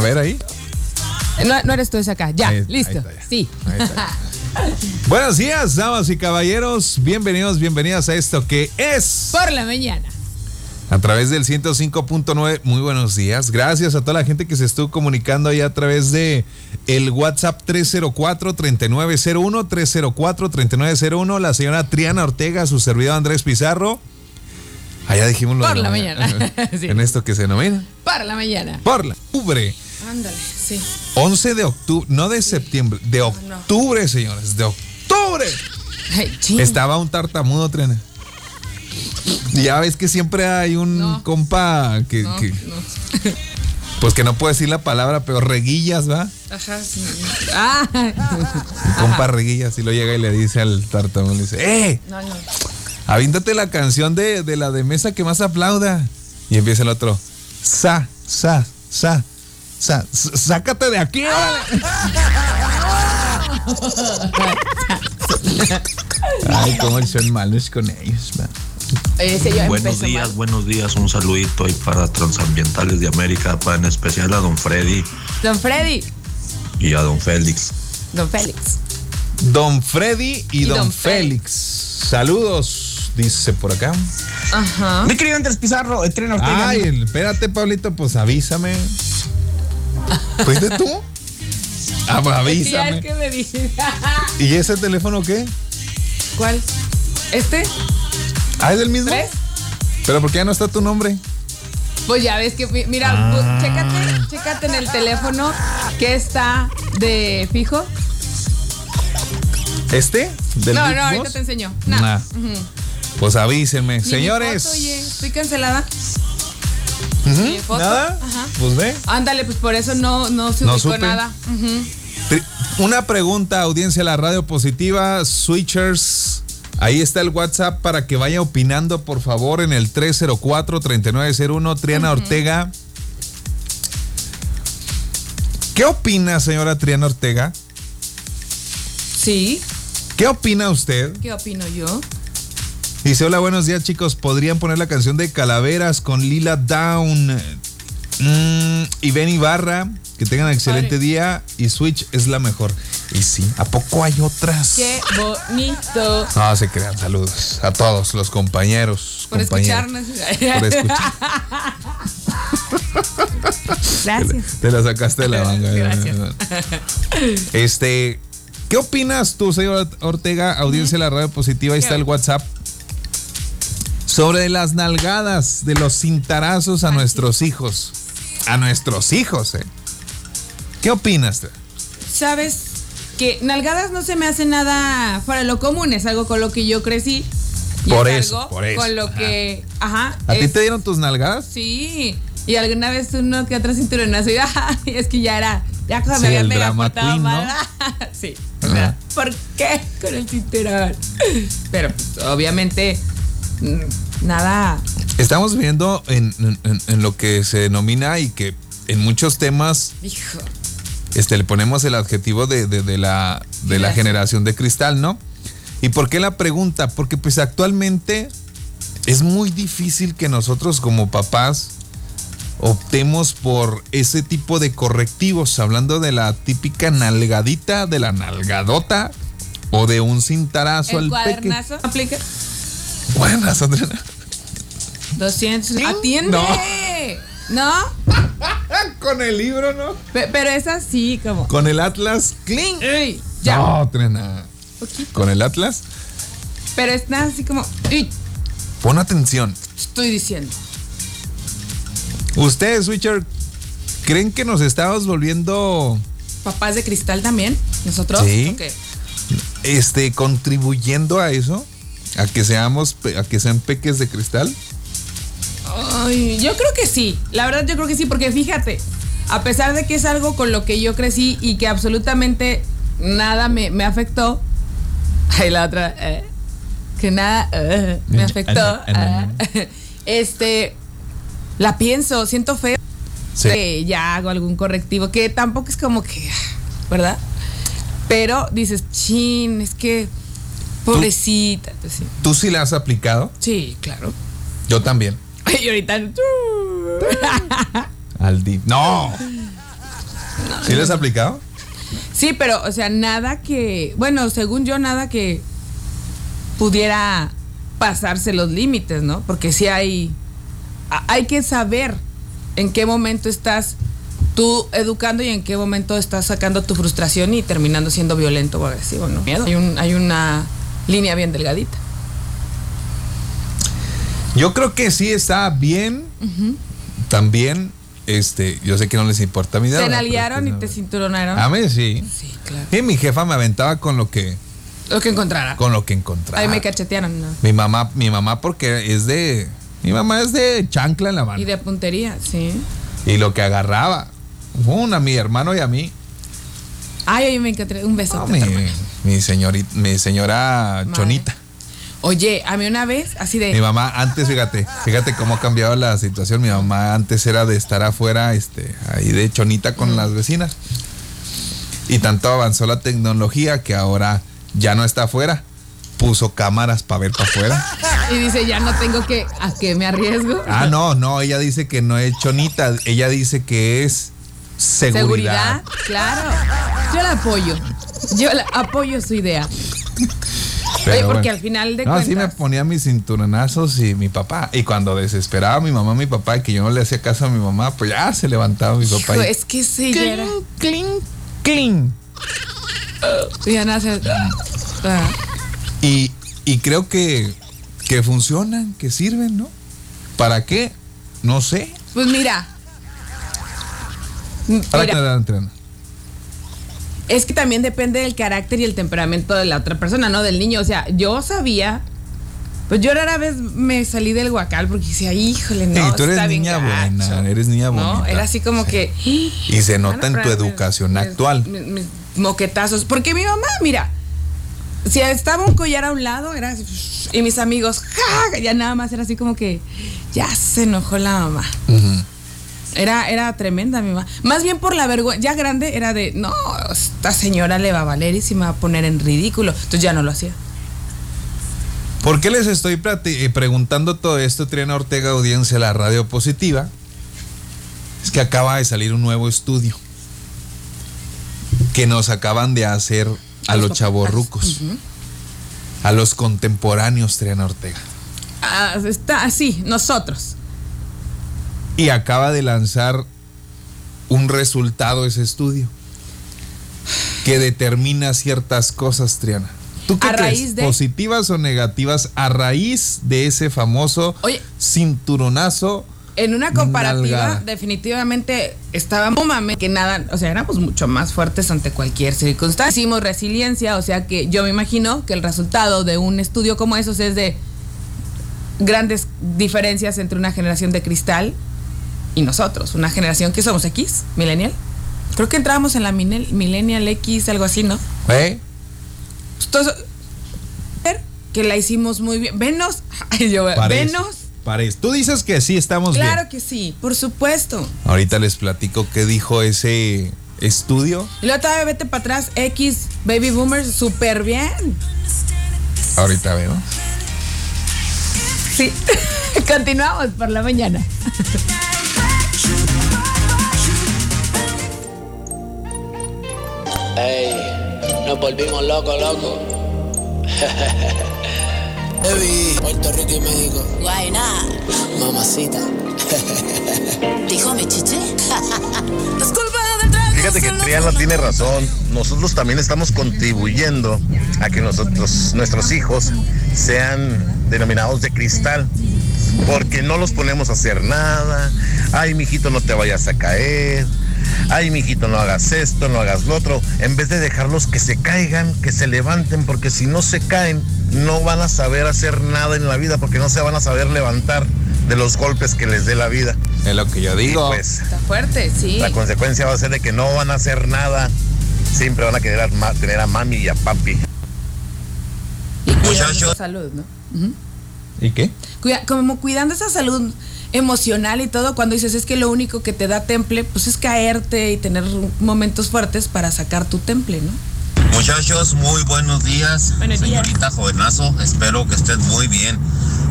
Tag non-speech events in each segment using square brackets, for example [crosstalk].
A ver ahí. No, no eres tú, es acá. Ya, Ahí- ahí listo. está, ya. sí. Ahí está. [laughs] Buenos días, damas y caballeros. Bienvenidos, bienvenidas a esto que es Por la mañana. a través del 105.9. Muy buenos días. Gracias a toda la gente que se estuvo comunicando ahí a través de el WhatsApp 304-3901, 304-3901. La señora Triana Ortega, su servidor Andrés Pizarro. Allá dijimos lo Por de la mañana. [laughs] Sí. En esto que se denomina. Por la mañana. Por la octubre. Ándale, sí. 11 de octubre, no de septiembre, de octubre, señores, de octubre. Ay. Estaba un tartamudo, Triana. Ya ves que siempre hay un No. compa que, No, que- no. pues que no puedo decir la palabra, pero reguillas, ¿va? Ajá, sí. Ah. Compa reguillas y lo llega y le dice al tartamudo, le dice, ¡eh! No, no. Avíntate la canción de, de la de mesa que más aplauda. Y empieza el otro, sa, sa, sa, sa, s- sácate de aquí. órale". Ay, cómo son malos con ellos, man. Ese Buenos días, mal. buenos días. Un saludito ahí para Transambientales de América, para en especial a don Freddy Don Freddy. y a don Félix. Don Félix. Don Freddy y, Y don, don Félix. Saludos, dice por acá. Ajá. Mi querido Andrés Pizarro, el tren. Ay, espérate, Pablito, pues avísame. ¿Fuiste tú? Ah, pues avísame. es que me dije. ¿Y ese teléfono qué? ¿Cuál? ¿Este? Ah, es el mismo. ¿Tres? Pero ¿por qué ya no está tu nombre? Pues ya ves que, mi- mira, Ah. pues, chécate, chécate en el teléfono que está de fijo. ¿Este? ¿Del no, no, ahorita te enseño. No. Nah. Pues avísenme. Ni mi Señores. foto, oye, estoy cancelada. Foto. ¿Nada? Ajá. Pues ve. Ándale, pues por eso no, no se No ubicó supe. nada. Una pregunta, audiencia de la radio positiva, switchers. Ahí está el WhatsApp para que vaya opinando, por favor, en el 304-3901. Triana Ortega. ¿Qué opina, señora Triana Ortega? Sí, ¿Qué opina usted? ¿qué opino yo? Dice, hola, buenos días chicos. ¿Podrían poner la canción de Calaveras con Lila Down mm, y Ben Ibarra? Que tengan excelente Padre. día y Switch es la mejor. Y sí, ¿a poco hay otras? Qué bonito. No, se crean. Saludos a todos los compañeros. Por compañeras. escucharnos. Por escuchar. [laughs] Gracias. Te la sacaste de la manga. Gracias. Este, ¿qué opinas tú, señor Ortega? Audiencia de la radio positiva, ahí está el WhatsApp. Sobre las nalgadas de los cintarazos a nuestros hijos. A nuestros hijos, ¿eh? ¿Qué opinas? Sabes que nalgadas no se me hace nada fuera de lo común, es algo con lo que yo crecí. Y Por es eso, por eso, Con lo ajá. que. Ajá. ¿A ti te dieron tus nalgadas? Sí. Y alguna vez uno que otro cinturonazo y [laughs] ay, es que ya era. Ya Sí, me había drama queen, ¿no? [laughs] sí. o Ajá. sea, ¿Por qué con el cinturón? Pero pues, obviamente nada. Estamos viendo en, en- en lo que se denomina y que en muchos temas Hijo. este, le ponemos el adjetivo de, de- de la, de la Generación. de cristal, ¿no? ¿Y por qué la pregunta? Porque pues actualmente es muy difícil que nosotros como papás optemos por ese tipo de correctivos, hablando de la típica nalgadita, de la nalgadota o de un cintarazo El al peque. Aplica. Cuadernazo, Adriana. 200. ¿Sí? ¡Atiende! No. [laughs] Con el libro, ¿no? Pe- Pero es así como. Con el Atlas. ¡Cling! Ey, ya. No. Poquito. Con el Atlas. Pero es nada así como. "Uy, Pon atención. estoy diciendo. Ustedes, Switcher, ¿creen que nos estamos volviendo ¿Papás de cristal también? ¿Nosotros? Sí. ¿O qué? este contribuyendo a eso? A que seamos a que sean peques de cristal? Ay, yo creo que sí. La verdad, yo creo que sí, porque fíjate, a pesar de que es algo con lo que yo crecí y que absolutamente nada me, me afectó. [laughs] Ay, la otra. eh, que nada eh, me afectó. eh, [laughs] este. La pienso, siento feo. Sí. que ya hago algún correctivo, que tampoco es como que, ¿verdad? Pero dices, chin, es que, pobrecita. pues sí. ¿Tú sí la has aplicado? Sí, claro. Yo también. Y ahorita, [laughs] Al No. ¿Sí les has aplicado? Sí, pero, o sea, nada que, bueno, según yo, nada que pudiera pasarse los límites, ¿no? Porque sí hay, hay que saber en qué momento estás tú educando y en qué momento estás sacando tu frustración y terminando siendo violento o agresivo, ¿no? Hay, un, hay una línea bien delgadita. Yo creo que sí está bien. También, este, yo sé que no les importa mi. ¿Te ¿verdad? nalguearon y te cinturonaron? A mí sí. Sí, claro. Y mi jefa me aventaba con lo que, Lo que encontrara. con lo que encontraba. Ahí me cachetearon, ¿no? Mi mamá, mi mamá porque es de, mi mamá es de chancla en la mano. Y de puntería, sí. Y lo que agarraba, una a mi hermano y a mí. Ay, oye, me encanté. Un beso. No, mi, señorita, mi señora Madre. Chonita. Oye, a mí una vez, así de. Mi mamá antes, fíjate, fíjate cómo ha cambiado la situación. Mi mamá antes era de estar afuera, este, ahí de chonita con las vecinas. Y tanto avanzó la tecnología que ahora ya no está afuera. Puso cámaras para ver para afuera. Y dice, ya no tengo que. ¿A qué me arriesgo? Ah, no, no, ella dice que no es chonita, ella dice que es seguridad. Seguridad, claro. Yo la apoyo. Yo la apoyo su idea. Pero Oye, porque bueno. al final de No, cuentas. sí me ponía mis cinturonazos y mi papá. Y cuando desesperaba mi mamá, mi papá, y que yo no le hacía caso a mi mamá, pues ya se levantaba mi papá. Hijo, y- es que sí, ya era. cling, cling. Ya nace. Ah. Y, y creo que, que funcionan, que sirven, ¿no? ¿Para qué? No sé. Pues mira. ¿Para qué Mira? Es que también depende del carácter y el temperamento de la otra persona, ¿no? Del niño. O sea, yo sabía. Pues yo rara vez me salí del guacal porque decía, híjole, no. Sí, tú eres está bien niña gacho". buena, eres niña No, bonita. era así como que. Y se nota en tu educación mis- actual. Mis, moquetazos. Porque mi mamá, mira, si estaba un collar a un lado, era así, y mis amigos, ¡ja! ya nada más era así como que ya se enojó la mamá. Era, era tremenda mi mamá. Más bien por la vergüenza, ya grande era de, no, esta señora le va a valer y se me va a poner en ridículo. Entonces ya no lo hacía. ¿Por qué les estoy eh, preguntando todo esto, Triana Ortega, audiencia de la radio positiva? Es que acaba de salir un nuevo estudio que nos acaban de hacer a los chavorrucos, a los contemporáneos, Triana Ortega. Ah, está así, nosotros. Y acaba de lanzar un resultado ese estudio que determina ciertas cosas, Triana. ¿Tú qué crees? raíz de- ¿Positivas o negativas a raíz de ese famoso Oye. cinturonazo? En una comparativa, Nalgada. definitivamente estábamos mame que nada, o sea, éramos mucho más fuertes ante cualquier circunstancia. Hicimos resiliencia, o sea que yo me imagino que el resultado de un estudio como esos es de grandes diferencias entre una generación de cristal y nosotros, una generación que somos X, millennial. Creo que entrábamos en la millennial X, algo así, ¿no? ¿Eh? Pues todo eso- que la hicimos muy bien. Venos, [laughs] ay, yo, Parece. venos. Parece. Tú dices que sí estamos Claro bien. que sí, por supuesto. Ahorita les platico qué dijo ese estudio. Y luego todavía vete para atrás, X, Baby Boomers, súper bien. Ahorita veo. Sí. [laughs] Continuamos por la mañana. [laughs] Ey, nos volvimos locos, locos. [laughs] Baby, Puerto Rico y México. Guayna, Mamacita. [laughs] dijo mi chiche. [laughs] Fíjate que Triana tiene razón. Nosotros también estamos contribuyendo a que nosotros, nuestros hijos sean denominados de cristal. Porque no los ponemos a hacer nada. Ay, mijito, no te vayas a caer. Ay, mijito, no hagas esto, no hagas lo otro. En vez de dejarlos que se caigan, que se levanten, porque si no se caen, no van a saber hacer nada en la vida, porque no se van a saber levantar de los golpes que les dé la vida. Es lo que yo digo. pues Está fuerte, sí. la consecuencia va a ser de que no van a hacer nada. Siempre van a querer tener a mami y a papi. Y cuidando Muchachos. salud, ¿no? ¿Y qué? Cuida- como cuidando esa salud emocional y todo, cuando dices es que lo único que te da temple, pues es caerte y tener momentos fuertes para sacar tu temple, ¿no? Muchachos, muy buenos días. Buenos días. Señorita Jovenazo, espero que estés muy bien.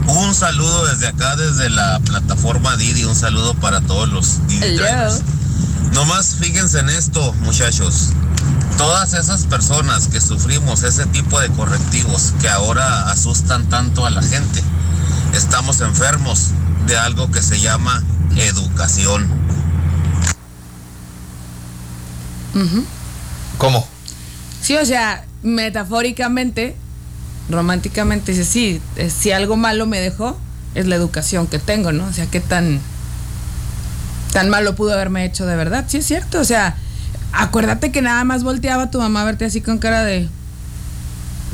Un saludo desde acá, desde la plataforma Didi. Un saludo para todos los Didi drivers. Nomás fíjense en esto, muchachos. Todas esas personas que sufrimos ese tipo de correctivos que ahora asustan tanto a la gente, estamos enfermos de algo que se llama educación. ¿Cómo? Sí, o sea, metafóricamente, románticamente, dice, sí, eh, si algo malo me dejó, es la educación que tengo, ¿no? O sea, qué tan, tan malo pudo haberme hecho de verdad. Sí, es cierto, o sea, acuérdate que nada más volteaba tu mamá a verte así con cara de...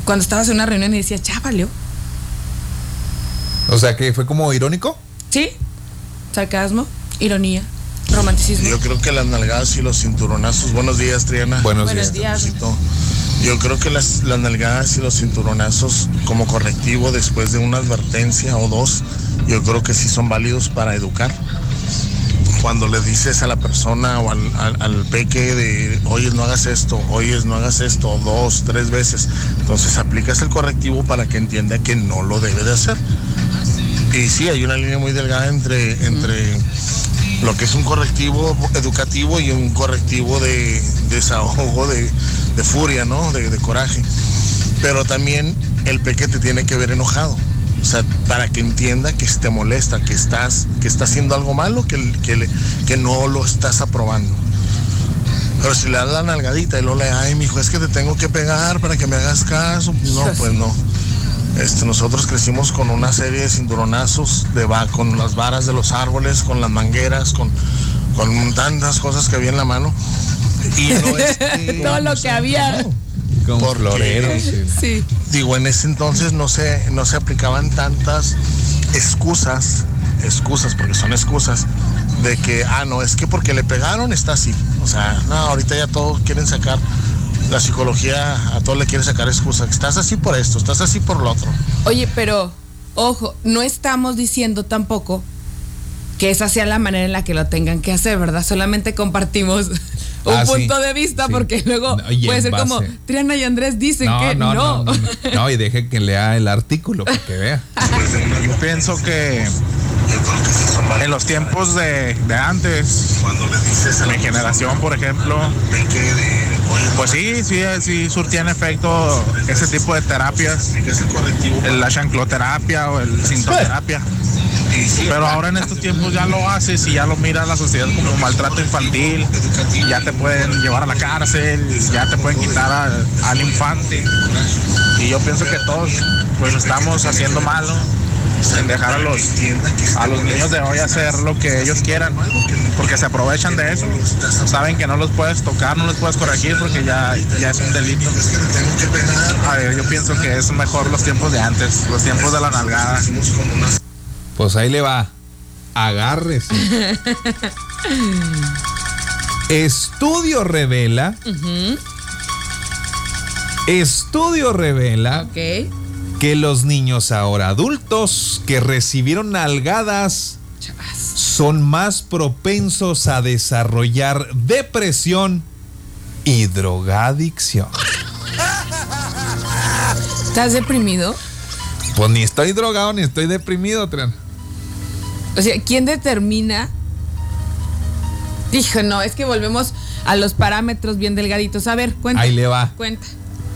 Cuando estabas en una reunión y decías, ya valió. O sea que fue como irónico. Sí, sarcasmo, ironía, romanticismo. Yo creo que las nalgadas y los cinturonazos. Buenos días, Triana. Buenos, Buenos días. Yo creo que las, las nalgadas y los cinturonazos como correctivo después de una advertencia o dos, yo creo que sí son válidos para educar. Cuando le dices a la persona o al, al- al peque de, oyes, no hagas esto, oyes, no hagas esto, dos, tres veces, entonces aplicas el correctivo para que entienda que no lo debe de hacer. Y sí, hay una línea muy delgada entre, entre lo que es un correctivo educativo y un correctivo de desahogo, de, de furia, ¿no? De, de coraje. Pero también el peque te tiene que ver enojado. O sea, para que entienda que te molesta, que estás, que está haciendo algo malo, que, que, que no lo estás aprobando. Pero si le das la nalgadita y luego le, ay, mijo, es que te tengo que pegar para que me hagas caso. No, pues no. Este, nosotros crecimos con una serie de cinturonazos, de va, con las varas de los árboles, con las mangueras, con, con tantas cosas que había en la mano. Y no es [laughs] que Todo lo que había. Con Porque- floreros. sí. Sí. Digo, en ese entonces no se, no se aplicaban tantas excusas, excusas, porque son excusas, de que, ah, no, es que porque le pegaron está así. O sea, no, ahorita ya todos quieren sacar, la psicología a todos le quiere sacar excusas. Estás así por esto, estás así por lo otro. Oye, pero, ojo, no estamos diciendo tampoco que esa sea la manera en la que lo tengan que hacer, ¿verdad? Solamente compartimos [laughs] un Ah, sí, punto de vista sí. porque luego No, puede ser como Triana y Andrés dicen No, que no, no. no, no, no. [laughs] No, y deje que lea el artículo para que vea. [laughs] Yo pienso que en los tiempos de, de antes, mi generación, por ejemplo, pues sí, sí, sí surtían efecto ese tipo de terapias, la chancloterapia o el cintoterapia. Pero ahora en estos tiempos ya lo haces y ya lo mira la sociedad como maltrato infantil, ya te pueden llevar a la cárcel, ya te pueden quitar al, infante. Y yo pienso que todos pues estamos haciendo mal, ¿no? en dejar a los, a los niños de hoy hacer lo que ellos quieran, porque se aprovechan de eso. Saben que no los puedes tocar, no los puedes corregir porque ya, ya es un delito. A ver, yo pienso que es mejor los tiempos de antes, los tiempos de la nalgada. Pues ahí le va. Agárrese. [laughs] Estudio revela. Estudio revela Ok. Que los niños ahora adultos que recibieron nalgadas son más propensos a desarrollar depresión y drogadicción. ¿Estás deprimido? Pues ni estoy drogado ni estoy deprimido, Tran. O sea, ¿quién determina? Dijo, no, es que volvemos a los parámetros bien delgaditos. A ver, cuenta. Ahí le va. Cuenta.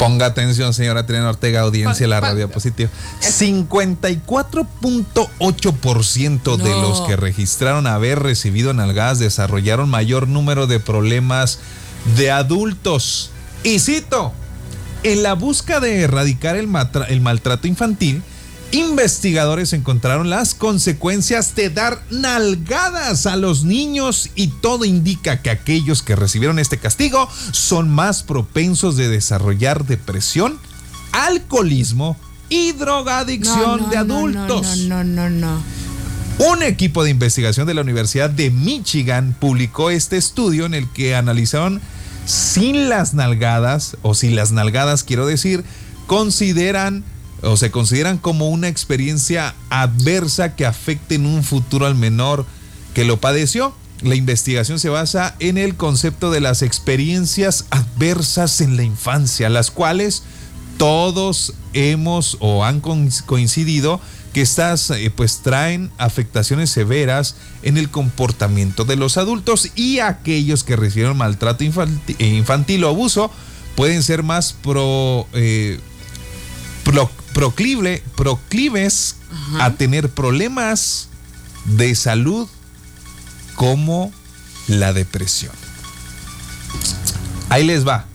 Ponga atención, señora Triana Ortega, audiencia de la radio positiva. 54.8% de No. los que registraron haber recibido nalgadas desarrollaron mayor número de problemas de adultos. Y cito, en la busca de erradicar el maltrato infantil, investigadores encontraron las consecuencias de dar nalgadas a los niños y todo indica que aquellos que recibieron este castigo son más propensos de desarrollar depresión, alcoholismo y drogadicción No, no, de adultos. No, no, no, no. Un equipo de investigación de la Universidad de Michigan publicó este estudio en el que analizaron sin las nalgadas, o si las nalgadas quiero decir, consideran o se consideran como una experiencia adversa que afecte en un futuro al menor que lo padeció. La investigación se basa en el concepto de las experiencias adversas en la infancia, las cuales todos hemos o han coin- coincidido que estas eh, pues traen afectaciones severas en el comportamiento de los adultos y aquellos que recibieron maltrato infanti- infantil, o abuso pueden ser más pro, eh, pro- proclive- proclives a tener problemas de salud como la depresión. Ahí les va.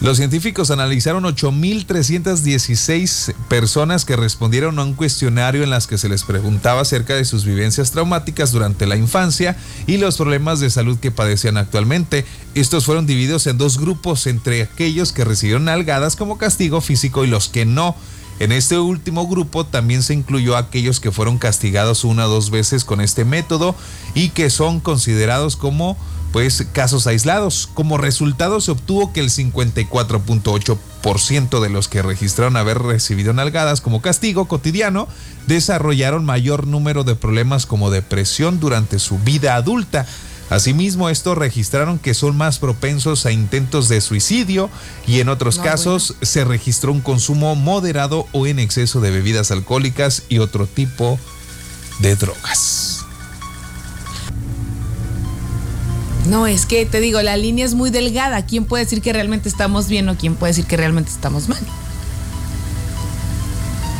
Los científicos analizaron 8.316 personas que respondieron a un cuestionario en las que se les preguntaba acerca de sus vivencias traumáticas durante la infancia y los problemas de salud que padecían actualmente. Estos fueron divididos en dos grupos entre aquellos que recibieron algadas como castigo físico y los que no. En este último grupo también se incluyó a aquellos que fueron castigados una o dos veces con este método y que son considerados como pues casos aislados. Como resultado se obtuvo que el 54.8% de los que registraron haber recibido nalgadas como castigo cotidiano desarrollaron mayor número de problemas como depresión durante su vida adulta. Asimismo, estos registraron que son más propensos a intentos de suicidio y en otros No, casos se registró un consumo moderado o en exceso de bebidas alcohólicas y otro tipo de drogas. No, es que te digo, la línea es muy delgada. ¿Quién puede decir que realmente estamos bien o quién puede decir que realmente estamos mal?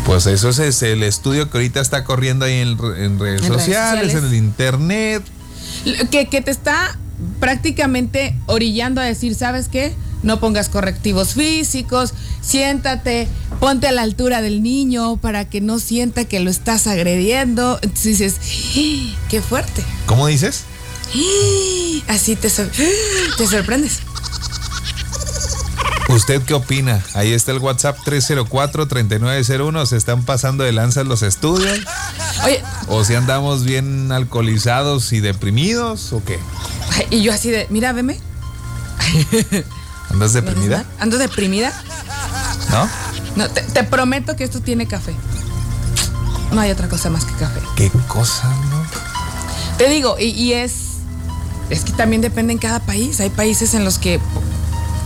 Pues eso es, el estudio que ahorita está corriendo ahí en, re- en redes En redes sociales, sociales. en el internet. Que, que te está prácticamente orillando a decir, ¿sabes qué? No pongas correctivos físicos, siéntate, ponte a la altura del niño para que no sienta que lo estás agrediendo. Entonces dices, ¡Ah! qué fuerte. ¿Cómo dices? Así te, sor- te sorprendes. ¿Usted qué opina? Ahí está el WhatsApp 304-3901. ¿Se están pasando de lanza los estudios? Oye, ¿O si andamos bien alcoholizados y deprimidos? ¿O qué? y yo así de, mira, veme. [laughs] ¿Andas ¿Me ves deprimida? ¿Ando deprimida? ¿No? No, te, te prometo que esto tiene café. No hay otra cosa más que café. ¿Qué cosa, no? Te digo, y, y es. Es que también depende en cada país. Hay países en los que.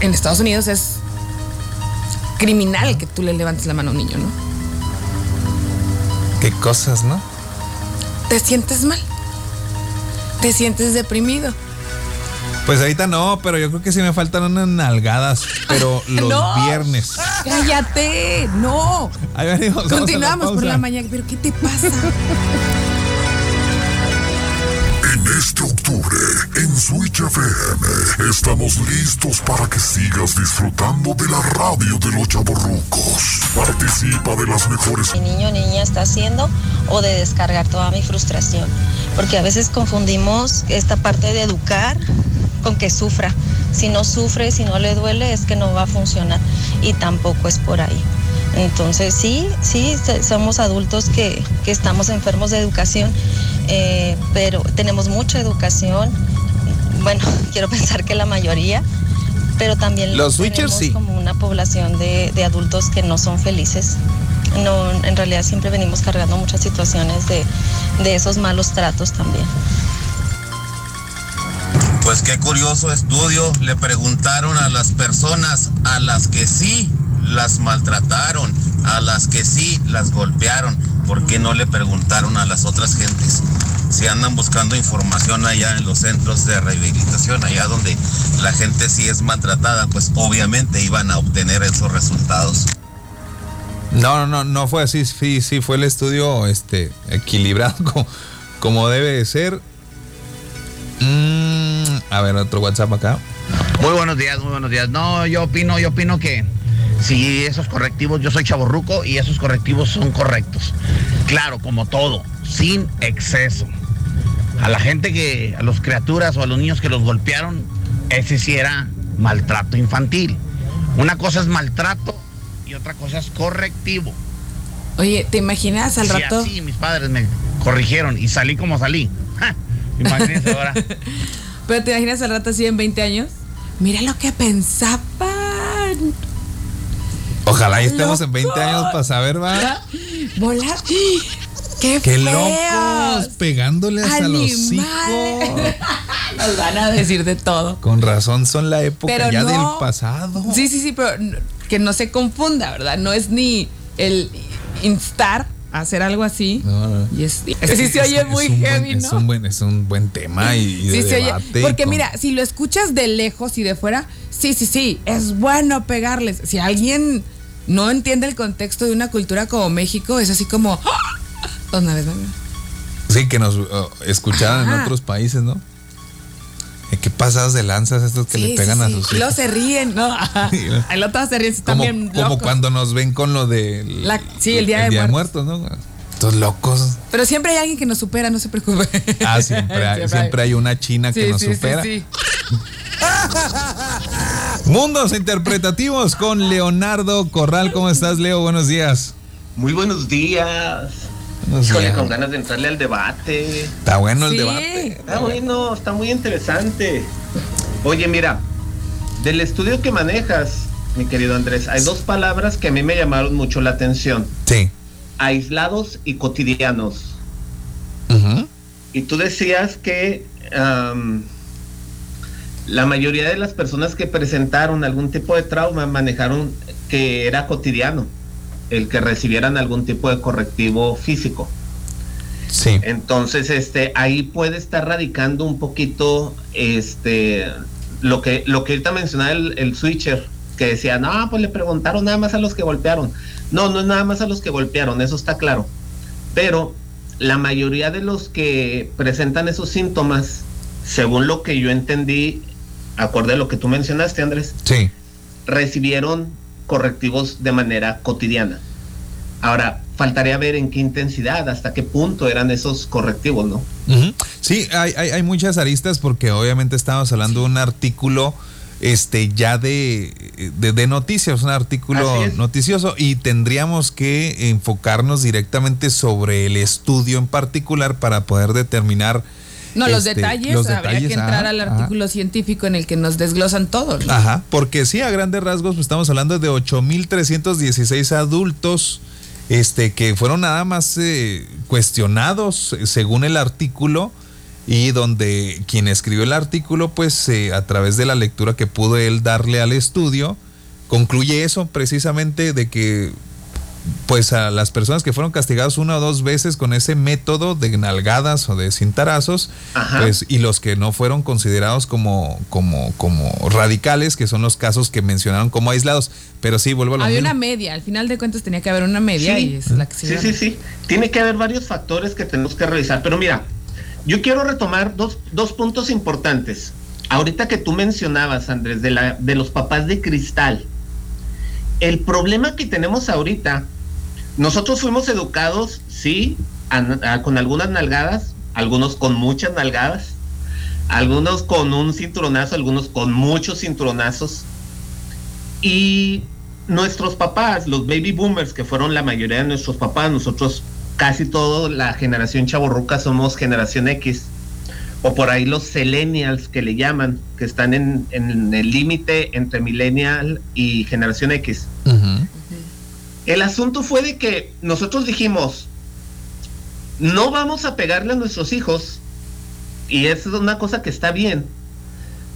En Estados Unidos es criminal que tú le levantes la mano a un niño, ¿no? ¿Qué cosas, no? Te sientes mal. Te sientes deprimido. Pues ahorita no, pero yo creo que sí me faltan unas nalgadas, pero [laughs] los No. viernes. ¡Cállate! ¡No! Ahí venimos, la Continuamos por la mañana. ¿Pero qué te pasa? [laughs] Switch FM, estamos listos para que sigas disfrutando de la radio de los chavorrucos. Participa de las mejores mi niño niña está haciendo o de descargar toda mi frustración. Porque a veces confundimos esta parte de educar con que sufra. Si no sufre, si no le duele, es que no va a funcionar. Y tampoco es por ahí. Entonces sí, sí, somos adultos que, que estamos enfermos de educación, eh, pero tenemos mucha educación. Bueno, [laughs] quiero pensar que la mayoría, pero también Los switchers, tenemos sí. como una población de, de adultos que no son felices. No, en realidad siempre venimos cargando muchas situaciones de, de esos malos tratos también. Pues qué curioso estudio. Le preguntaron a las personas a las que sí las maltrataron, a las que sí las golpearon. ¿Por qué no le preguntaron a las otras gentes? Si andan buscando información allá en los centros de rehabilitación, allá donde la gente sí es maltratada, pues obviamente iban a obtener esos resultados. No, no, no, no fue así. Sí, sí, fue el estudio este, equilibrado [laughs] como, como debe de ser. Mm, a ver, otro WhatsApp acá. Muy buenos días, muy buenos días. No, yo opino, yo opino que si esos correctivos, yo soy chaborruco y esos correctivos son correctos. Claro, como todo, sin exceso. A la gente que, a las criaturas o a los niños que los golpearon, ese sí era maltrato infantil. Una cosa es maltrato y otra cosa es correctivo. Oye, ¿te imaginas al rato? así mis padres me corrigieron y salí como salí. ¡Ja! Imagínense ahora. [laughs] Pero te imaginas al rato así en 20 años. Mira lo que pensaban. Ojalá y estemos en 20 años para saber, va. [laughs] Volar. ¡Qué, Qué locos, pegándoles a los. Nos van a decir de todo. Con razón son la época Pero ya no. del pasado. Sí, sí, sí, pero que no se confunda, ¿verdad? No es ni el instar a hacer algo así. No, no. Y es, es- sí se oye muy heavy, buen, ¿no? Es un buen, es un buen tema y, y [laughs] de Sí se oye- debate. Porque con- mira, si lo escuchas de lejos y de fuera, sí, sí, sí, es bueno pegarles. Si alguien no entiende el contexto de una cultura como México, es así como... ¡ah! Una vez, venga. Sí, que nos uh, escucharan en otros países, ¿no? ¿Qué pasadas de lanzas estos que Sí, le pegan sí, a sus Y luego hijos? se ríen, ¿no? Ahí lo todos se ríen, Como, también como locos. cuando nos ven con lo de La- sí, el Día de Muertos, ¿no? Estos locos. Pero siempre hay alguien que nos supera, no se preocupe. Ah, siempre [laughs] hay, siempre hay una china que nos supera. sí. [laughs] Mundos interpretativos con Leonardo Corral. ¿Cómo estás, Leo? Buenos días. Muy buenos días. Buenos Híjole, días. con ganas de entrarle al debate. Está bueno el Sí. debate. Está bueno, está muy interesante. Oye, mira, del estudio que manejas, mi querido Andrés, hay dos palabras que a mí me llamaron mucho la atención. Sí. Aislados y cotidianos. Y tú decías que la mayoría de las personas que presentaron algún tipo de trauma manejaron que era cotidiano, el que recibieran algún tipo de correctivo físico. Sí. Entonces, este, ahí puede estar radicando un poquito, este, lo que, lo que ahorita mencionaba el, el switcher, que decía, no, pues le preguntaron nada más a los que golpearon. No, no es nada más a los que golpearon, eso está claro. Pero la mayoría de los que presentan esos síntomas, según lo que yo entendí, acorde a lo que tú mencionaste, Andrés, Sí. recibieron correctivos de manera cotidiana. Ahora, faltaría ver en qué intensidad, hasta qué punto eran esos correctivos, ¿no? Sí, hay, hay, hay muchas aristas porque obviamente estamos hablando de un artículo este ya de, de, de noticias, un artículo noticioso y tendríamos que enfocarnos directamente sobre el estudio en particular para poder determinar No, los este, detalles, los habría detalles, que entrar ajá, al ajá. artículo científico en el que nos desglosan todo. ¿no? Ajá, porque sí, a grandes rasgos, pues estamos hablando de 8.316 adultos este, que fueron nada más eh, cuestionados eh, según el artículo y donde quien escribió el artículo, pues eh, a través de la lectura que pudo él darle al estudio, concluye eso precisamente de que pues a las personas que fueron castigadas una o dos veces con ese método de nalgadas o de cintarazos, Ajá. pues y los que no fueron considerados como como como radicales, que son los casos que mencionaron como aislados, pero sí vuelvo a lo Había mismo. una media, al final de cuentas tenía que haber una media Sí. y es la que se Sí, sí, sí. Tiene que haber varios factores que tenemos que revisar. Pero mira, yo quiero retomar dos, dos puntos importantes. Ahorita que tú mencionabas, Andrés, de, la, de los papás de cristal. El problema que tenemos ahorita, nosotros fuimos educados, sí, con algunas nalgadas, algunos con muchas nalgadas, algunos con un cinturonazo, algunos con muchos cinturonazos. Y nuestros papás, los baby boomers, que fueron la mayoría de nuestros papás, nosotros casi toda la generación chaborruca somos generación X, o por ahí los millennials que le llaman, que están en, en el límite entre millennial y generación X. El asunto fue de que nosotros dijimos, no vamos a pegarle a nuestros hijos, y es una cosa que está bien,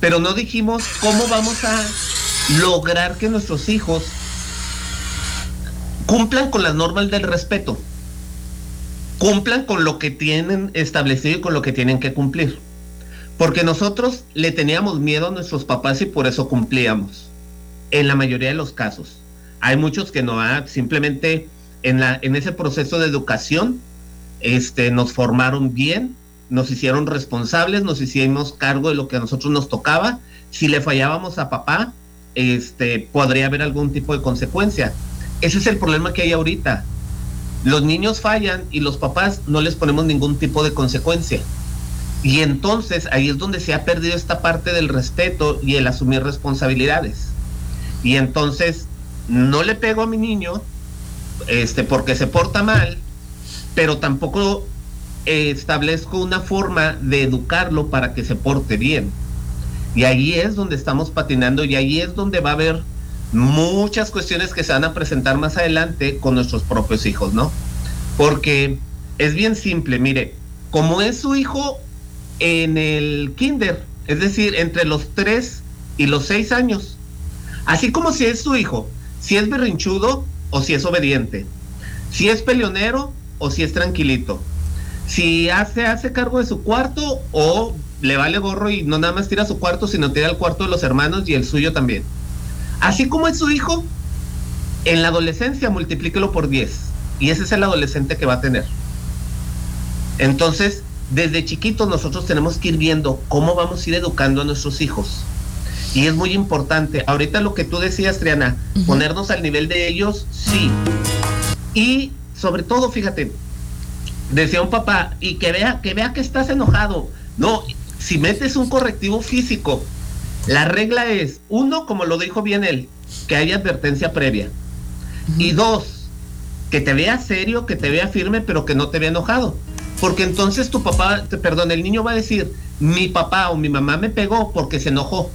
pero no dijimos cómo vamos a lograr que nuestros hijos cumplan con las normas del respeto, cumplan con lo que tienen establecido y con lo que tienen que cumplir. Porque nosotros le teníamos miedo a nuestros papás y por eso cumplíamos. En la mayoría de los casos. Hay muchos que no, ah, simplemente en, en ese proceso de educación este, nos formaron bien, nos hicieron responsables, nos hicimos cargo de lo que a nosotros nos tocaba. Si le fallábamos a papá, este, podría haber algún tipo de consecuencia. Ese es el problema que hay ahorita. Los niños fallan y los papás no les ponemos ningún tipo de consecuencia. Y entonces ahí es donde se ha perdido esta parte del respeto y el asumir responsabilidades. Y entonces no le pego a mi niño este porque se porta mal, pero tampoco eh, establezco una forma de educarlo para que se porte bien. Y ahí es donde estamos patinando y ahí es donde va a haber muchas cuestiones que se van a presentar más adelante con nuestros propios hijos, ¿no? Porque es bien simple, mire, como es su hijo en el kinder, es decir, entre los 3 y los 6 años, así como si es su hijo, si es berrinchudo o si es obediente, si es peleonero o si es tranquilito. Si hace, hace cargo de su cuarto o le vale gorro y no nada más tira su cuarto, sino tira el cuarto de los hermanos y el suyo también. Así como es su hijo, en la adolescencia multiplíquelo por 10. Y ese es el adolescente que va a tener. Entonces, desde chiquitos nosotros tenemos que ir viendo cómo vamos a ir educando a nuestros hijos. Y es muy importante. Ahorita lo que tú decías, Triana, ponernos al nivel de ellos, sí. Y sobre todo, fíjate, decía un papá, y que vea, que vea que estás enojado. No, si metes un correctivo físico, la regla es, uno, como lo dijo bien él, que haya advertencia previa. Y dos, que te vea serio, que te vea firme, pero que no te vea enojado. Porque entonces tu papá, te- perdón, el niño va a decir, mi papá o mi mamá me pegó porque se enojó.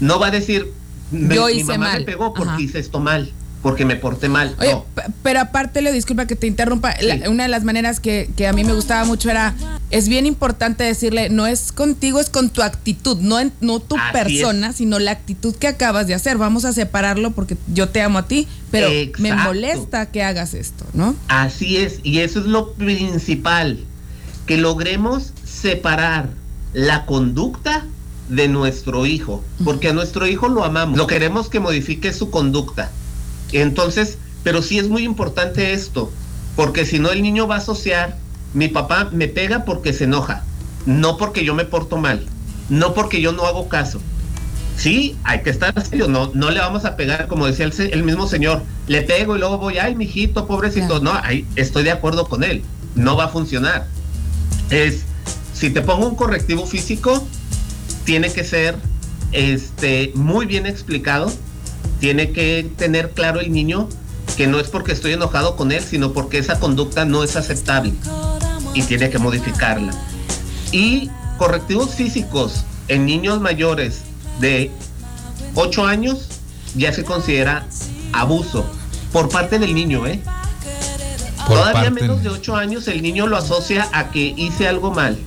No va a decir, "Me- Yo mi hice mamá mal". me pegó porque Ajá. hice esto mal, porque me porté mal. Oye, no. p- pero aparte, le disculpa que te interrumpa, la- una de las maneras que, que a mí me gustaba mucho era, es bien importante decirle, no es contigo, es con tu actitud, no, en- no tu Así persona, sino la actitud que acabas de hacer. Vamos a separarlo porque yo te amo a ti, pero me molesta que hagas esto, ¿no? Así es, y eso es lo principal, que logremos separar la conducta de nuestro hijo, porque a nuestro hijo lo amamos, lo queremos que modifique su conducta. Entonces, pero sí es muy importante esto, porque si no el niño va a asociar, mi papá me pega porque se enoja, no porque yo me porto mal, no porque yo no hago caso. Sí, hay que estar serio, no, no le vamos a pegar, como decía el, el mismo señor, le pego y luego voy, ay, mijito, pobrecito. No, ahí estoy de acuerdo con él, no va a funcionar. Es, si te pongo un correctivo físico, tiene que ser este, muy bien explicado, tiene que tener claro el niño que no es porque estoy enojado con él, sino porque esa conducta no es aceptable y tiene que modificarla. Y correctivos físicos en niños mayores de 8 años ya se considera abuso por parte del niño, ¿eh? Por Todavía parte- menos de 8 años el niño lo asocia a que hice algo mal.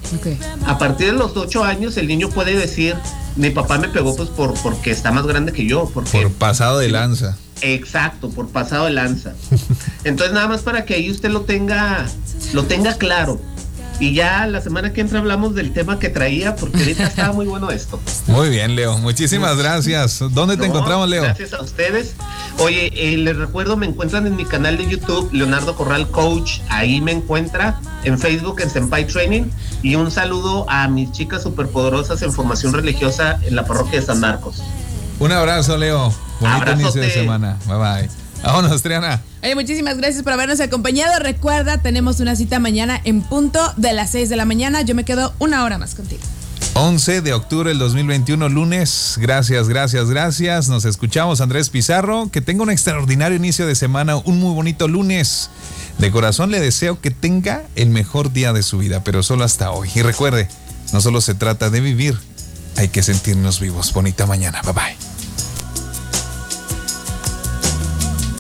A partir de los 8 años el niño puede decir, mi papá me pegó pues por, porque está más grande que yo. Porque, Por pasado de lanza. Exacto, por pasado de lanza. [laughs] Entonces nada más para que ahí usted lo tenga, lo tenga claro. Y ya la semana que entra hablamos del tema que traía, porque ahorita estaba muy bueno esto. [laughs] Muy bien, Leo. Muchísimas gracias. ¿Dónde te No, encontramos, Leo? Gracias a ustedes. Oye, eh, les recuerdo, me encuentran en mi canal de YouTube, Leonardo Corral Coach. Ahí me encuentra en Facebook, en Senpai Training. Y un saludo a mis chicas superpoderosas en formación religiosa en la parroquia de San Marcos. Un abrazo, Leo. Bonito Abrazote. inicio de semana. Bye bye. Vámonos, Triana. Oye, muchísimas gracias por habernos acompañado. Recuerda, tenemos una cita mañana en punto de las 6 de la mañana. Yo me quedo una hora más contigo. 11 de octubre del 2021, lunes. Gracias, gracias, gracias. Nos escuchamos, Andrés Pizarro. Que tenga un extraordinario inicio de semana, un muy bonito lunes. De corazón le deseo que tenga el mejor día de su vida, pero solo hasta hoy. Y recuerde, no solo se trata de vivir, hay que sentirnos vivos. Bonita mañana. Bye bye.